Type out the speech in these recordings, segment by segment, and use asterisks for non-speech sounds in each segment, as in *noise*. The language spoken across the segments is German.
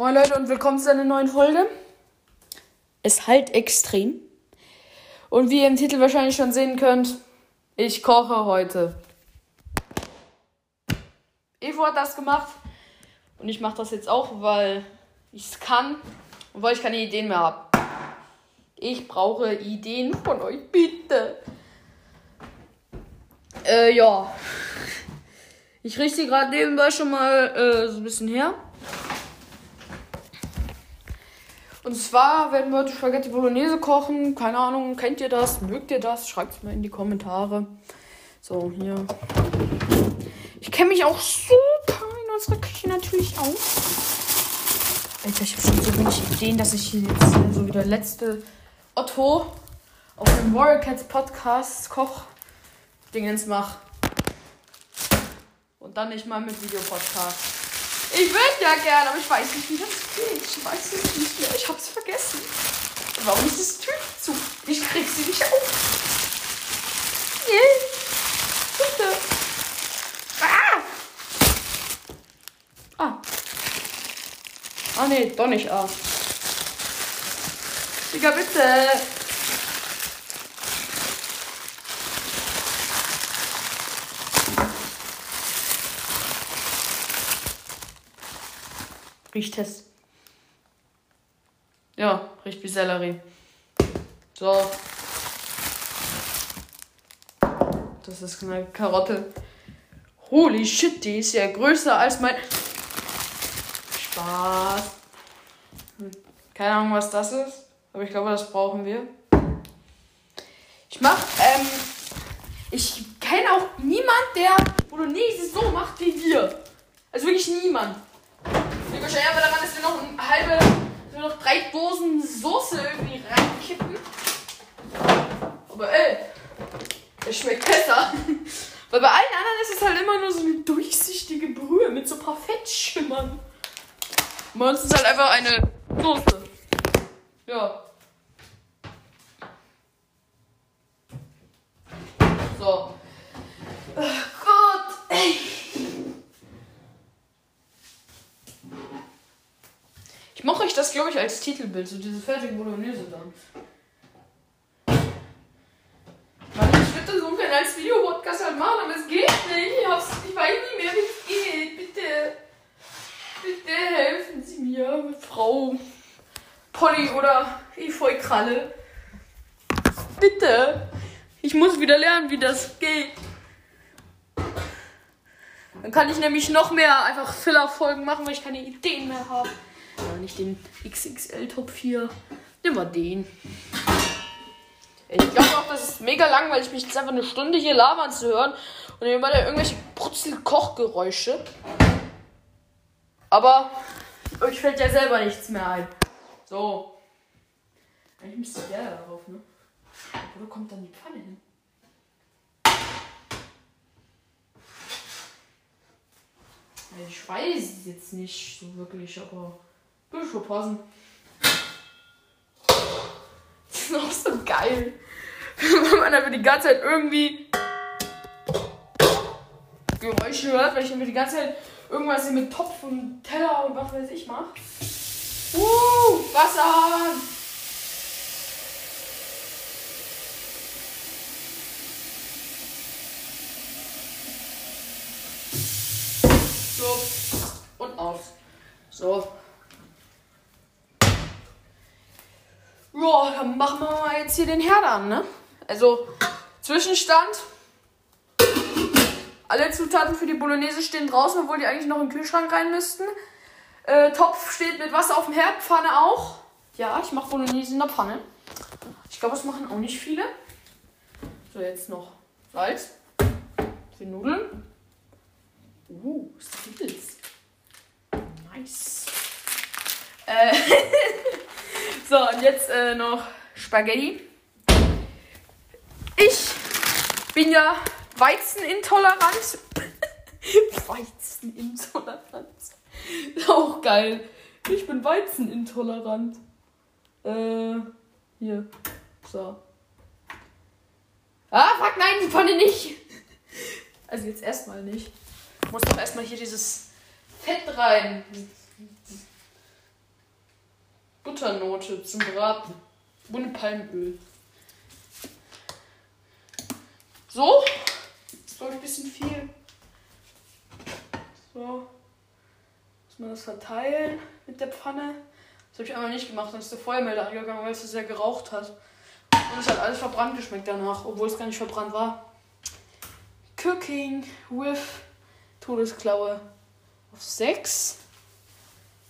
Moin Leute und willkommen zu einer neuen Folge. Es halt extrem. Und wie ihr im Titel wahrscheinlich schon sehen könnt, ich koche heute. Evo hat das gemacht und ich mache das jetzt auch, weil ich es kann und weil ich keine Ideen mehr habe. Ich brauche Ideen von euch, bitte. Äh, ja. Ich richte gerade nebenbei schon mal äh, so ein bisschen her. Und zwar werden wir heute Spaghetti Bolognese kochen. Keine Ahnung, kennt ihr das? Mögt ihr das? Schreibt es mal in die Kommentare. So, hier. Ich kenne mich auch super in unserer Küche natürlich aus. Alter, ich habe schon so wenig Ideen, dass ich hier jetzt äh, so wie der letzte Otto auf dem Warrior Cats Podcast Koch Dingens mache. Und dann nicht mal mit Videopodcast. Ich würde ja gerne, aber ich weiß nicht, wie das geht. Ich weiß es nicht mehr. Ich hab's vergessen. Warum ist das Tür zu? Ich krieg sie nicht auf. Yeah. Bitte. Ah. Ah. Ah, nee, doch nicht A. Digga, bitte. Riecht es. Ja, riecht wie Sellerie. So. Das ist eine Karotte. Holy shit, die ist ja größer als mein. Spaß. Hm, Keine Ahnung, was das ist. Aber ich glaube, das brauchen wir. Ich mach, ähm. Ich kenne auch niemand, der Bolognese so macht wie wir. Also wirklich niemand. Liegt wahrscheinlich einfach daran, dass wir noch eine halbe, nur noch drei Dosen Soße irgendwie reinkippen. Aber ey, es schmeckt besser. Weil bei allen anderen ist es halt immer nur so eine durchsichtige Brühe mit so ein paar Fettschimmern. Bei ist halt einfach eine Soße. Ja. So. Oh Gott, ey. Ich mache euch glaube ich, als Titelbild, so diese fertige Bolognese dann. Mann, ich würde das ungern als Videopodcast halt machen, aber es geht nicht. Ich, hab's, ich weiß nicht mehr, wie es geht. Bitte. Bitte helfen Sie mir, Frau Polly oder Efeu Kralle. Bitte. Ich muss wieder lernen, wie das geht. Dann kann ich nämlich noch mehr einfach Filler-Folgen machen, weil ich keine Ideen mehr habe. Nicht den XXL Top 4. Nehmen wir den. Ich glaube auch, das ist mega langweilig, mich jetzt einfach eine Stunde hier labern zu hören und immer da irgendwelche Brutzel-Kochgeräusche. Aber euch fällt ja selber nichts mehr ein. So. Eigentlich müsste der da darauf, ne? Wo kommt dann die Pfanne hin? Ich weiß es jetzt nicht so wirklich, aber passen. Das ist auch so geil. Wenn man aber die ganze Zeit irgendwie Geräusche hört, weil ich mir die ganze Zeit irgendwas mit Topf und Teller und was weiß ich mach. Uh, Wasser! So. Und aus. So. Ja, dann machen wir mal jetzt hier den Herd an, ne? Also, Zwischenstand. Alle Zutaten für die Bolognese stehen draußen, obwohl die eigentlich noch in den Kühlschrank rein müssten. Äh, Topf steht mit Wasser auf dem Herd, Pfanne auch. Ja, ich mache Bolognese in der Pfanne. Ich glaube, das machen auch nicht viele. So, jetzt noch Salz. Die Nudeln. Uh, Skittles. Nice. Äh, *laughs* so, und jetzt äh, noch Spaghetti. Ich bin ja Weizenintolerant. *laughs* Weizenintolerant. Auch geil. Ich bin Weizenintolerant. Äh, hier. So. Ah, fuck, nein, die Pfanne nicht. Also jetzt erstmal nicht. Ich muss doch erstmal hier dieses Fett rein. Butternote zum Braten. Ohne Palmöl. So. Das ist, glaube ich, ein bisschen viel. So. Muss man das verteilen mit der Pfanne. Das habe ich einmal nicht gemacht. Dann ist der Feuermelder angegangen, weil es sehr geraucht hat. Und es hat alles verbrannt geschmeckt danach, obwohl es gar nicht verbrannt war. Cooking with Todesklaue auf 6.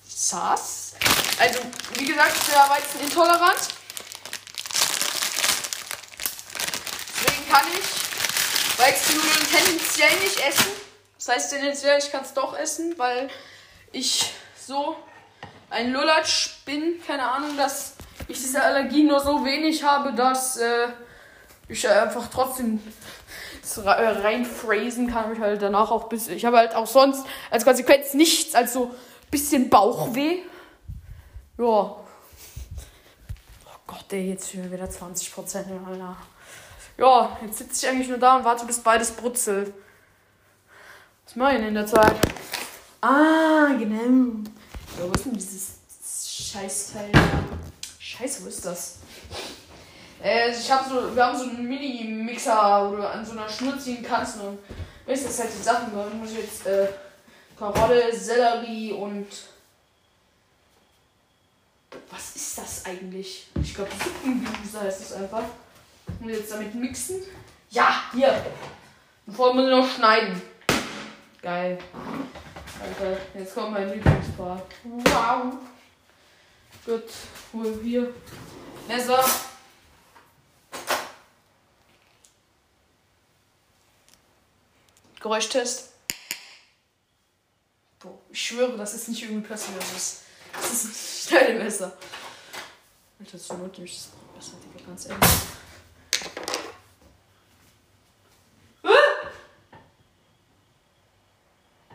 Sass. Also, wie gesagt, ich bin ja Weizen intolerant. Deswegen kann ich Weizennudeln tendenziell nicht essen. Das heißt tendenziell, ich kann es doch essen, weil ich so ein Lulatsch bin. Keine Ahnung, dass ich diese Allergie nur so wenig habe, dass äh, ich einfach trotzdem reinphrasen kann. Ich halt danach auch bis. Ich habe halt auch sonst als Konsequenz nichts als so bisschen Bauchweh. Ja. Oh Gott, ey, jetzt schon wieder 20 Prozent. Ja, jetzt sitze ich eigentlich nur da und warte, bis beides brutzelt. Was mache ich denn in der Zeit? Ah, genau. Ja, wo ist denn dieses Scheißteil? Scheiße, wo ist das? Äh, ich habe so, wir haben so einen Mini-Mixer, wo du an so einer Schnur ziehen kannst. Und weißt das halt die Sachen, da muss ich jetzt äh, Karotte, Sellerie und. Was ist das eigentlich? Ich glaube, Suppengemüse heißt das einfach. Und jetzt damit mixen. Ja, hier. Und vorher muss ich noch schneiden. Geil. Alter, jetzt kommt mein Lieblingspart. Wow. Gut, wohl hier. Messer. Geräuschtest. Boah, ich schwöre, das ist nicht irgendwie passiert. Das ist, das ist ein Schneidemesser. Alter, zur Not nehme ich das besser, Digga, ganz ehrlich.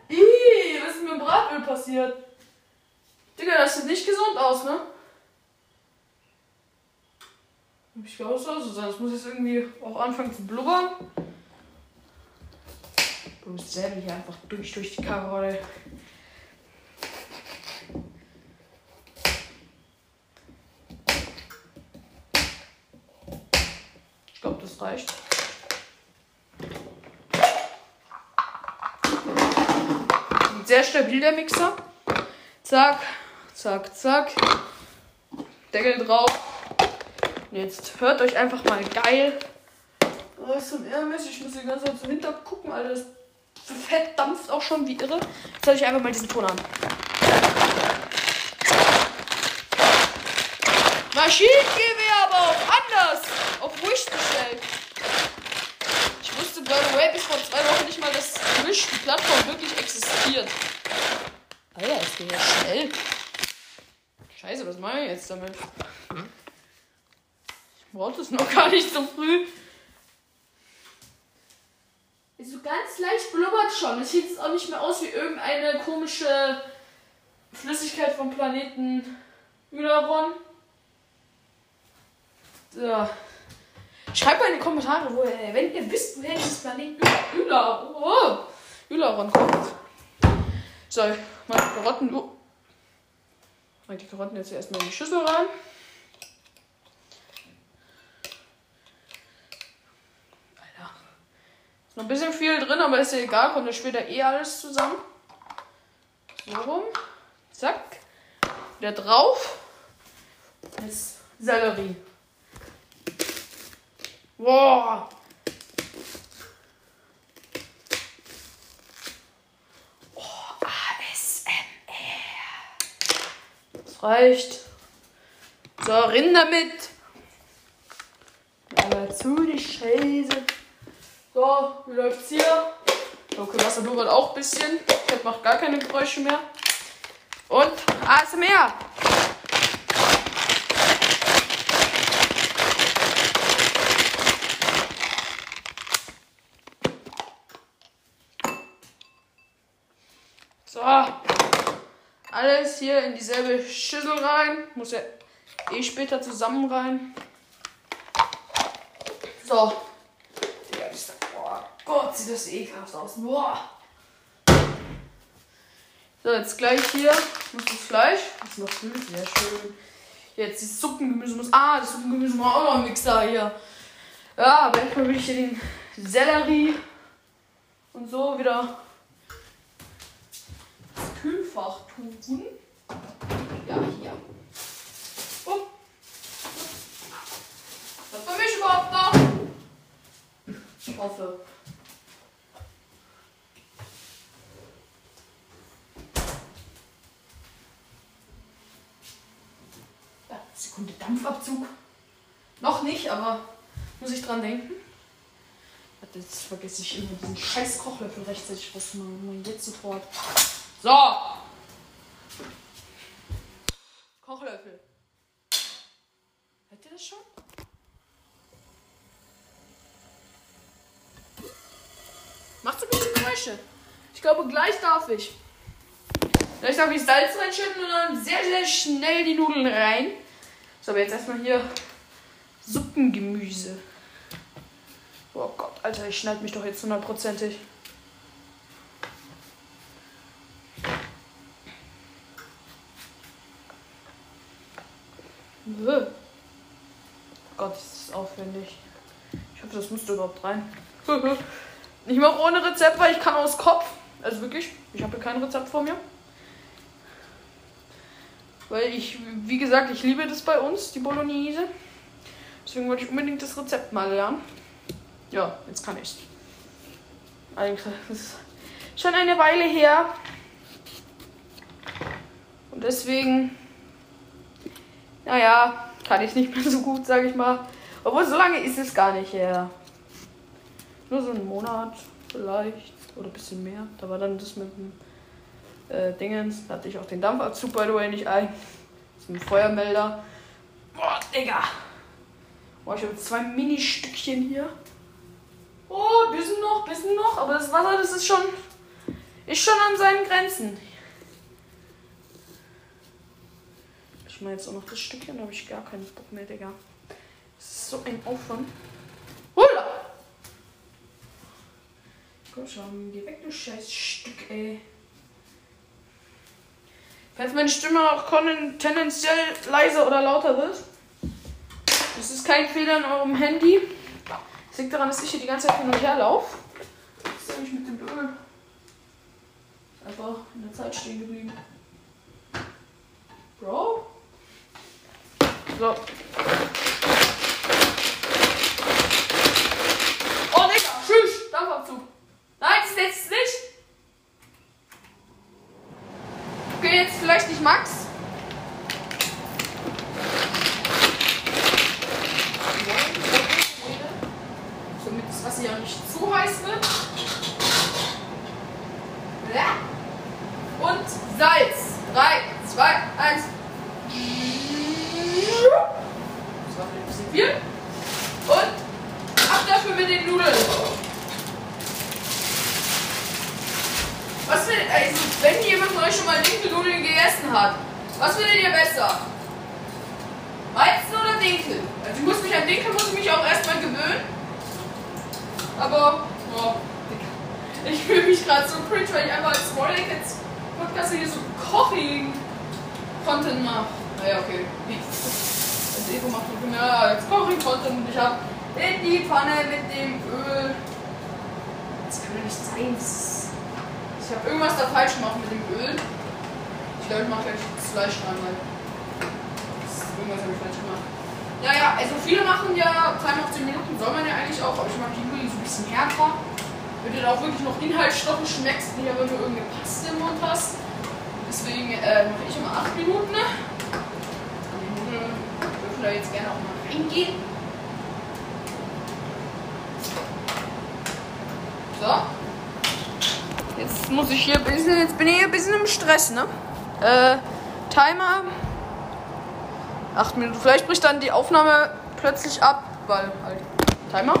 Ih, was ist mit dem Bratöl passiert? Digga, das sieht nicht gesund aus, ne? Ich glaube, es soll so sein. Das muss jetzt irgendwie auch anfangen zu blubbern. Du selber hier einfach durch, durch die Karotte. Ich glaube, das reicht. Sehr stabil der Mixer. Zack, zack, zack. Deckel drauf. Und jetzt hört euch einfach mal geil. Oh, ist so mäßig. Ich muss die ganze Zeit zum Hinter gucken, Alter. Fett dampft auch schon wie irre. Jetzt höre ich einfach mal diesen Ton an. Maschinengewehr, aber auch anders. Auf ruhig gestellt. By the way, bis vor zwei Wochen nicht mal, dass Wish, die Plattform, wirklich existiert. Alter, es geht ja schnell. Scheiße, was mache ich jetzt damit? Ich brauche das noch gar nicht so früh. So ganz leicht blubbert schon. Es sieht jetzt auch nicht mehr aus wie irgendeine komische Flüssigkeit vom Planeten Ylaron. So. Schreibt mal in die Kommentare, wo, wenn ihr wisst, woher dieses Planet Ylaron oh, Ylaron kommt. So, die Karotten. Oh. Mal die Karotten jetzt erstmal in die Schüssel rein. Noch ein bisschen viel drin, aber ist ja egal, kommt ja später eh alles zusammen. So rum. Zack. Wieder drauf. Jetzt Sellerie. Boah. Oh, ASMR. Das reicht. So, rein damit. Aber zu die Scheiße. So, wie läuft's hier? Okay, Wasser blubbert auch ein bisschen. Das macht gar keine Geräusche mehr. Und ASMR. So. Alles hier in dieselbe Schüssel rein. Muss ja eh später zusammen rein. So. Gott, sieht das ekelhaft aus. Boah. So, jetzt gleich hier muss das Fleisch. Das ist noch grün, sehr schön. Jetzt das Suppengemüse muss. Ah, das Suppengemüse muss auch noch ein Mixer hier. Ja, aber erstmal will ich hier den Sellerie und so wieder Kühlfach tun. Ja, hier. Was für mich überhaupt noch? Ich hoffe. Sekunde Dampfabzug. Noch nicht, aber muss ich dran denken. Warte, Jetzt vergesse ich immer diesen scheiß Kochlöffel rechtzeitig rauszumachen. Jetzt sofort. So. Kochlöffel. Hört ihr das schon? Macht so ein bisschen Geräusche. Ich glaube, gleich darf ich. Gleich darf ich Salz reinschütten und dann sehr, sehr schnell die Nudeln rein. So, aber jetzt erstmal hier Suppengemüse. Oh Gott, Alter, ich schneide mich doch jetzt hundertprozentig. Bäh. Gott, ist das aufwendig. Ich hoffe, das müsste überhaupt rein. *laughs* ich mache ohne Rezept, weil ich kann aus Kopf. Also wirklich, ich habe hier kein Rezept vor mir. Weil ich, wie gesagt, ich liebe das bei uns, die Bolognese. Deswegen wollte ich unbedingt das Rezept mal lernen. Ja, jetzt kann ich Eigentlich das ist schon eine Weile her. Und deswegen, naja, kann ich nicht mehr so gut, sage ich mal. Obwohl, so lange ist es gar nicht her. Nur so einen Monat vielleicht. Oder ein bisschen mehr. Da war dann das mit dem äh, Dingens. Da hatte ich auch den Dampfabzug, by the way, nicht ein. Das ist ein Feuermelder. Boah, Digga. Boah, ich habe zwei Mini-Stückchen hier. Oh, bisschen noch, bisschen noch. Aber das Wasser, das ist schon, ist schon an seinen Grenzen. Ich meine jetzt auch noch das Stückchen, da habe ich gar keinen Bock mehr, Digga. Das ist so ein Aufwand. Hula! Komm schon, geh weg, du scheiß Stück, ey. Falls meine Stimme auch tendenziell leiser oder lauter wird, das ist kein Fehler in eurem Handy. Das liegt daran, dass ich hier die ganze Zeit hin und her laufe. Das ist nämlich mit dem Öl einfach in der Zeit stehen geblieben. Bro? So. Oh, Digga, tschüss, Dampfabzug. Nein, das ist jetzt nicht. Okay, jetzt vielleicht nicht Max. Damit das Wasser ja nicht zu heiß wird. Und Salz. 3, 2, 1. Das war ein bisschen viel. Und ab dafür mit den Nudeln. Was findet, also, wenn jemand von euch schon mal Dinkelnudeln gegessen hat, was findet ihr besser? Weizen oder Dinkel? Also, ich muss mich an Dinkel muss ich mich auch erstmal gewöhnen. Aber, oh, ich fühle mich gerade so cringe, weil ich einfach als Smallek jetzt Podcast hier so Koching Content mache. Naja, okay. *laughs* Also Ego macht noch mehr als Koching Content und ich habe in die Pfanne mit dem Öl. Das kann doch nicht sein. Ich habe irgendwas da falsch gemacht mit dem Öl. Ich glaube, ich mache gleich das Fleisch rein, weil irgendwas habe ich falsch gemacht. Ja, ja, also viele machen ja Time auf 10 Minuten, soll man ja eigentlich auch, aber ich mag die Nudeln so ein bisschen härter. Wenn du da auch wirklich noch Inhaltsstoffe schmeckst, nicht aber nur irgendeine Paste im Mund hast. Deswegen äh, mache ich immer 8 Minuten. Die Nudeln dürfen da jetzt gerne auch mal reingehen. So. Jetzt muss ich hier ein bisschen, jetzt bin ich hier ein bisschen im Stress, ne? Äh, Timer. 8 Minuten. Vielleicht bricht dann die Aufnahme plötzlich ab, weil halt. Timer.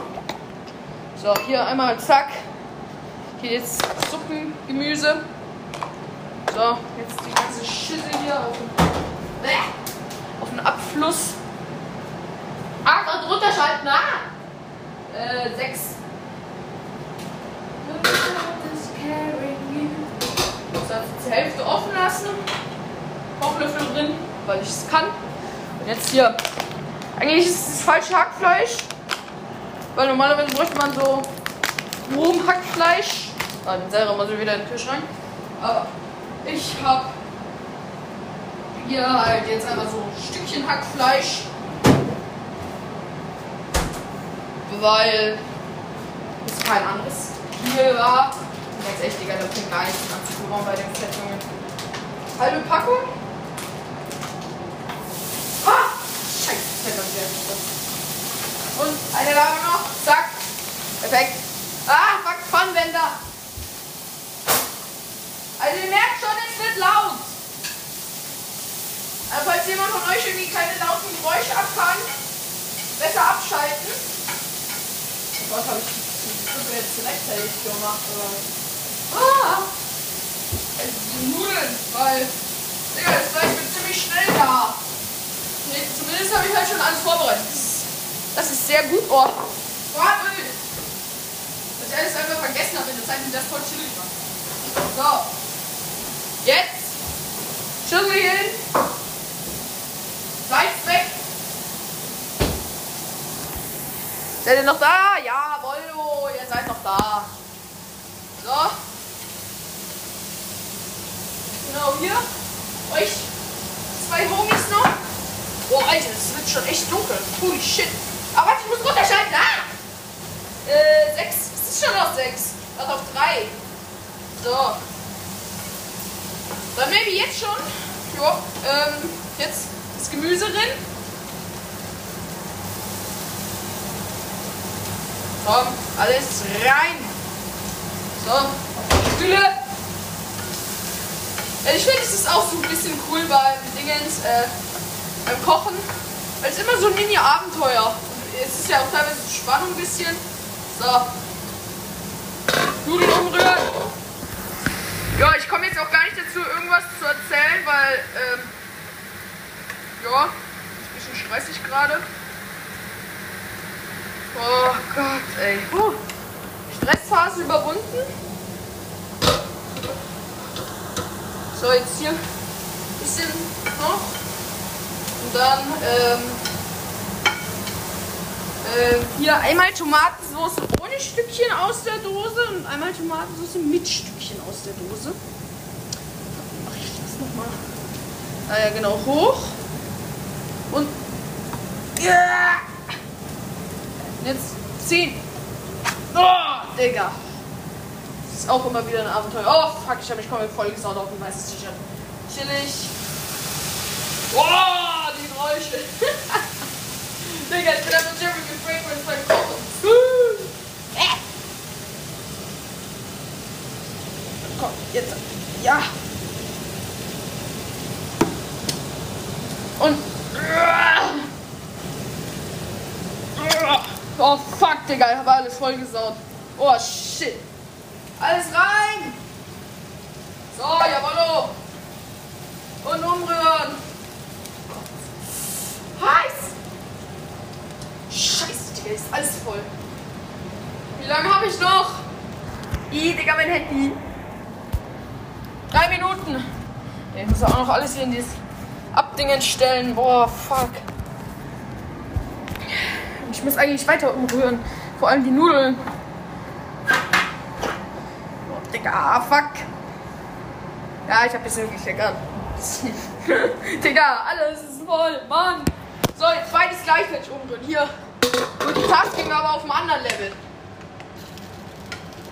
So, hier einmal zack. Hier jetzt Suppengemüse. So, jetzt die ganze Schüssel hier auf den, auf den Abfluss. Ach, drunter schalten, ah! Äh, 6. Hälfte offen lassen. Kochlöffel drin, weil ich es kann. Jetzt hier. Eigentlich ist es falsche Hackfleisch. Weil normalerweise bräuchte man so Rumhackfleisch. Ah, den muss ich wieder in den Kühlschrank. Aber ich habe hier halt jetzt einfach so ein Stückchen Hackfleisch. Weil es kein anderes hier war. Ganz echt, Digga, da bringt gar nichts anzubauen bei den Fettungen. Halbe Packung. Ah! Scheiße, Fett und Und eine Lage noch. Zack. Perfekt. Ah, fuck, Pfannenwender. Also ihr merkt schon, es wird laut. Also falls jemand von euch irgendwie keine lauten Geräusche ab besser abschalten. Oh Gott, habe ich die Suppe jetzt rechtzeitig gemacht, oder? Ah! Nudeln, weil, Digga, das gleich wird ziemlich schnell da. Nee, zumindest habe ich halt schon alles vorbereitet. Das ist, das ist sehr gut. Oh, Bratöl. Dass ich alles einfach vergessen habe in der Zeit, wie das voll chillig war. So. Jetzt. Schüssel hin. Seid weg. Seid ihr noch da? Ja, Wollo, ihr seid noch da. So. Genau, hier. Euch zwei Homies noch. Oh, Alter, das wird schon echt dunkel. Holy shit. Aber warte, ich muss runterschalten. Ah! Äh, sechs. Es ist schon auf sechs. Warte, auf drei. So. Dann maybe jetzt schon. Ja, ähm, jetzt das Gemüse drin. Komm, alles rein. So, Stühle. Ich finde, es ist auch so ein bisschen cool beim Dingens, äh, beim Kochen. Es immer so ein Mini-Abenteuer. Es ist ja auch teilweise Spannung ein bisschen. So. Nudeln umrühren. Ja, ich komme jetzt auch gar nicht dazu, irgendwas zu erzählen, weil, ähm, ja, ist ein bisschen stressig gerade. Oh Gott, ey. Puh. Stressphase überwunden. So, jetzt hier ein bisschen noch. Und dann, ähm, äh, hier einmal Tomatensauce ohne Stückchen aus der Dose und einmal Tomatensauce mit Stückchen aus der Dose. Mache ich das nochmal. Ah ja, genau, hoch. Und. Ja. Jetzt ziehen. Oh, Digga. Auch immer wieder ein Abenteuer. Oh, fuck, ich habe mich komplett vollgesaut auf ein weißes T-Shirt. Chillig. Oh, die Geräusche. *laughs* Digga, ich bin einfach Jerry Fragrance beim Kochen. Äh. Komm, jetzt. Ja. Und. Oh fuck, Digga, ich habe alles vollgesaut. Oh shit. Alles rein. So, jawollo. Und umrühren. Heiß. Scheiße, Digga, ist alles voll. Wie lange habe ich noch? I, Digga, mein Handy. Drei Minuten. Ich muss auch noch alles hier in dieses Abdingen stellen. Boah, fuck. Ich muss eigentlich weiter umrühren. Vor allem die Nudeln. Digga, fuck. Ja, ich hab jetzt wirklich lecker. *laughs* Digga, alles ist voll. Mann. So, jetzt zweites gleichzeitig umrühren. Hier. Multitasking aber auf einem anderen Level.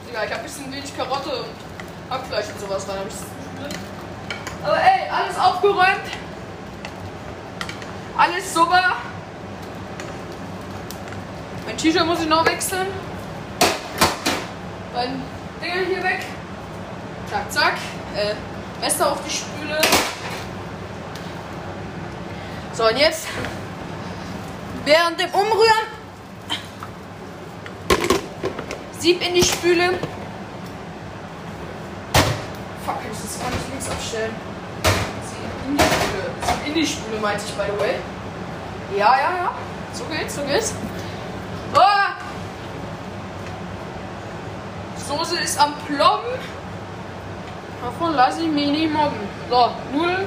Digga, ich hab ein bisschen wenig Karotte und Hackfleisch und sowas rein. Aber ey, alles aufgeräumt. Alles super. Mein T-Shirt muss ich noch wechseln. Mein Dinger hier weg. Zack, zack. Äh, Messer auf die Spüle. So, und jetzt während dem Umrühren Sieb in die Spüle. Fuck, ich muss das gar nicht links abstellen. Sieb in die Spüle. Sieb in die Spüle meinte ich, by the way. Ja, ja, ja. So geht's, so geht's. Oh! Soße ist am Plomben. Davon lasse ich mich nicht mobben. So, Nudeln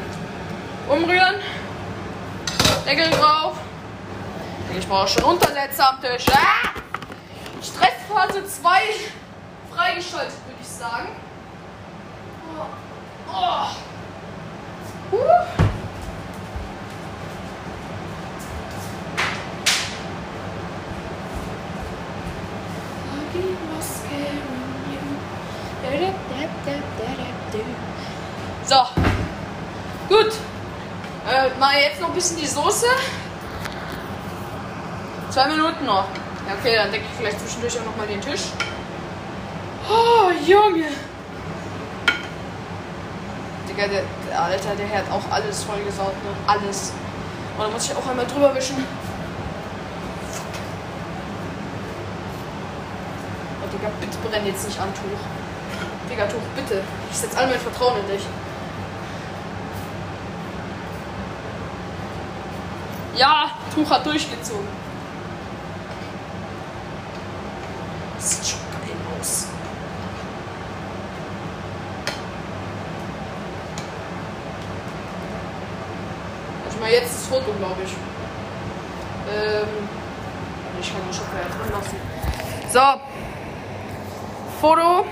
umrühren. Deckel drauf. Ich brauche schon Untersetzer am Tisch. Ah! Stressphase 2 freigeschaltet, würde ich sagen. Oh. Oh. Uh. So. Gut. Äh, mal jetzt noch ein bisschen die Soße. Zwei Minuten noch. Ja, okay, dann decke ich vielleicht zwischendurch auch noch mal den Tisch. Oh, Junge. Digga, der, der Alter, der hat auch alles vollgesaugt, ne? Alles. Und da muss ich auch einmal drüber wischen. Oh, Digga, bitte brenn jetzt nicht an, Tuch. Digga, Tuch, bitte. Ich setze all mein Vertrauen in dich. Ja, Tuch hat durchgezogen. Sieht schon geil aus. Ich mache jetzt das Foto, glaube ich. Ähm, ich kann den ja drin lassen. So. Foto.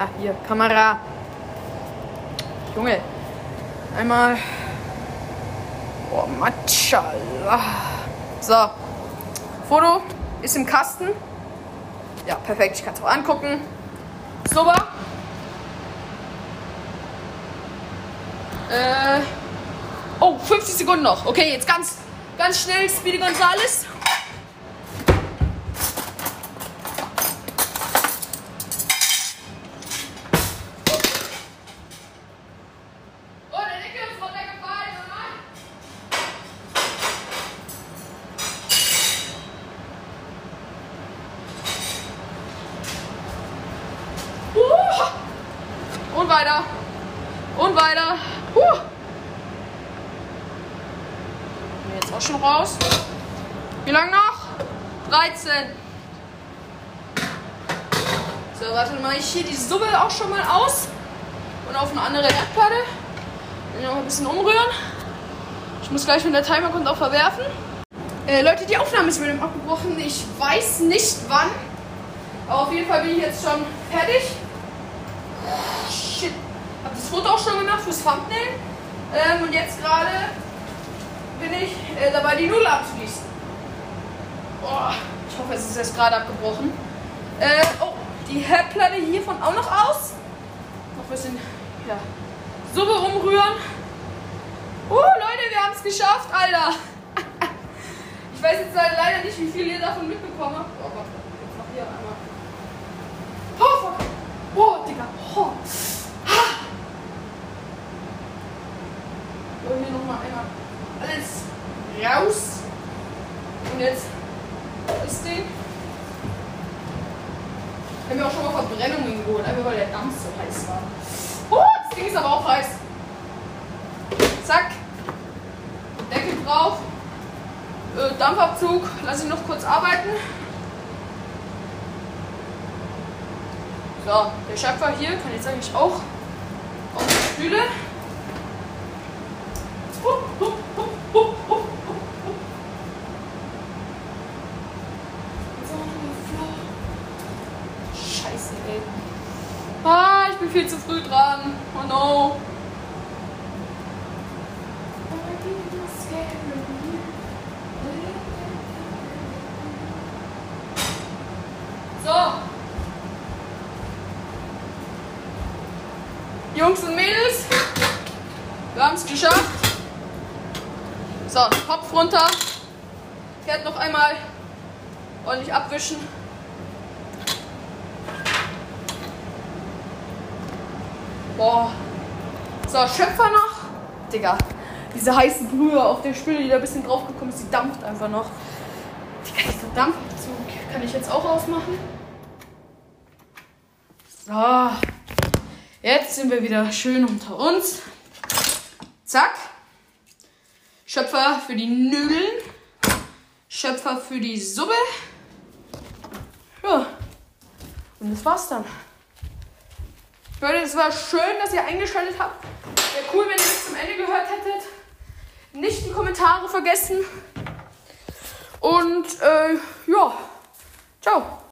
Ja, hier, Kamera. Junge. Einmal. Oh, Matschallah. So. Foto ist im Kasten. Ja, perfekt. Ich kann es auch angucken. Super. Äh. Oh, 50 Sekunden noch. Okay, jetzt ganz, ganz schnell Speedy Gonzales. Oh, der Deckel ist runtergefallen, oh nein. Uh. Und weiter. Und weiter. Uh. Bin Jetzt auch schon raus. Wie lange noch? 13. So, warte mal, ich hier die Suppe auch schon mal aus. Und auf eine andere Erdplatte. Dann noch ein bisschen umrühren. Ich muss gleich, wenn der Timer kommt, auch verwerfen. Äh, Leute, die Aufnahme ist mit dem abgebrochen. Ich weiß nicht wann. Aber auf jeden Fall bin ich jetzt schon fertig. Shit. Hab das Foto auch schon gemacht fürs Thumbnail. Ähm, und jetzt gerade bin ich äh, dabei, die Nudeln abzugießen. Oh, ich hoffe, es ist jetzt gerade abgebrochen. Äh, oh, die Herdplatte hiervon auch noch aus. Noch ein bisschen ja, Suppe umrühren. Oh, Leute, wir haben es geschafft, Alter. *laughs* Ich weiß jetzt leider nicht, wie viel ihr davon mitbekommen habt. Oh Gott, jetzt noch hier einmal. Oh, fuck. Oh, Digga. Oh. So, hier nochmal einmal alles raus. Und jetzt das Ding. Ich habe mir auch schon mal Verbrennungen geholt, einfach weil der Dampf so heiß war. Oh, das Ding ist aber auch heiß. Zack. Deckel drauf. Äh, Dampfabzug. Lass ihn noch kurz arbeiten. So, der Schöpfer hier kann jetzt eigentlich auch auf die Stühle. Hup, hup, hup, hup, hup, hup, hup. Jetzt auch noch mal Floor. Scheiße, ey. Ah, ich bin viel zu früh dran. Oh no. So. Jungs und Mädels, wir haben es geschafft. So, Kopf runter. Herd noch einmal ordentlich abwischen. Boah. So, Schöpfer noch. Digga, diese heiße Brühe auf der Spüle, die da ein bisschen draufgekommen ist, die dampft einfach noch. Digga, dieser Dampfabzug kann ich jetzt auch ausmachen. So. Jetzt sind wir wieder schön unter uns. Zack. Schöpfer für die Nudeln. Schöpfer für die Suppe. Ja. Und das war's dann. Leute, es war schön, dass ihr eingeschaltet habt. Wäre cool, wenn ihr bis zum Ende gehört hättet. Nicht die Kommentare vergessen. Und äh, ja.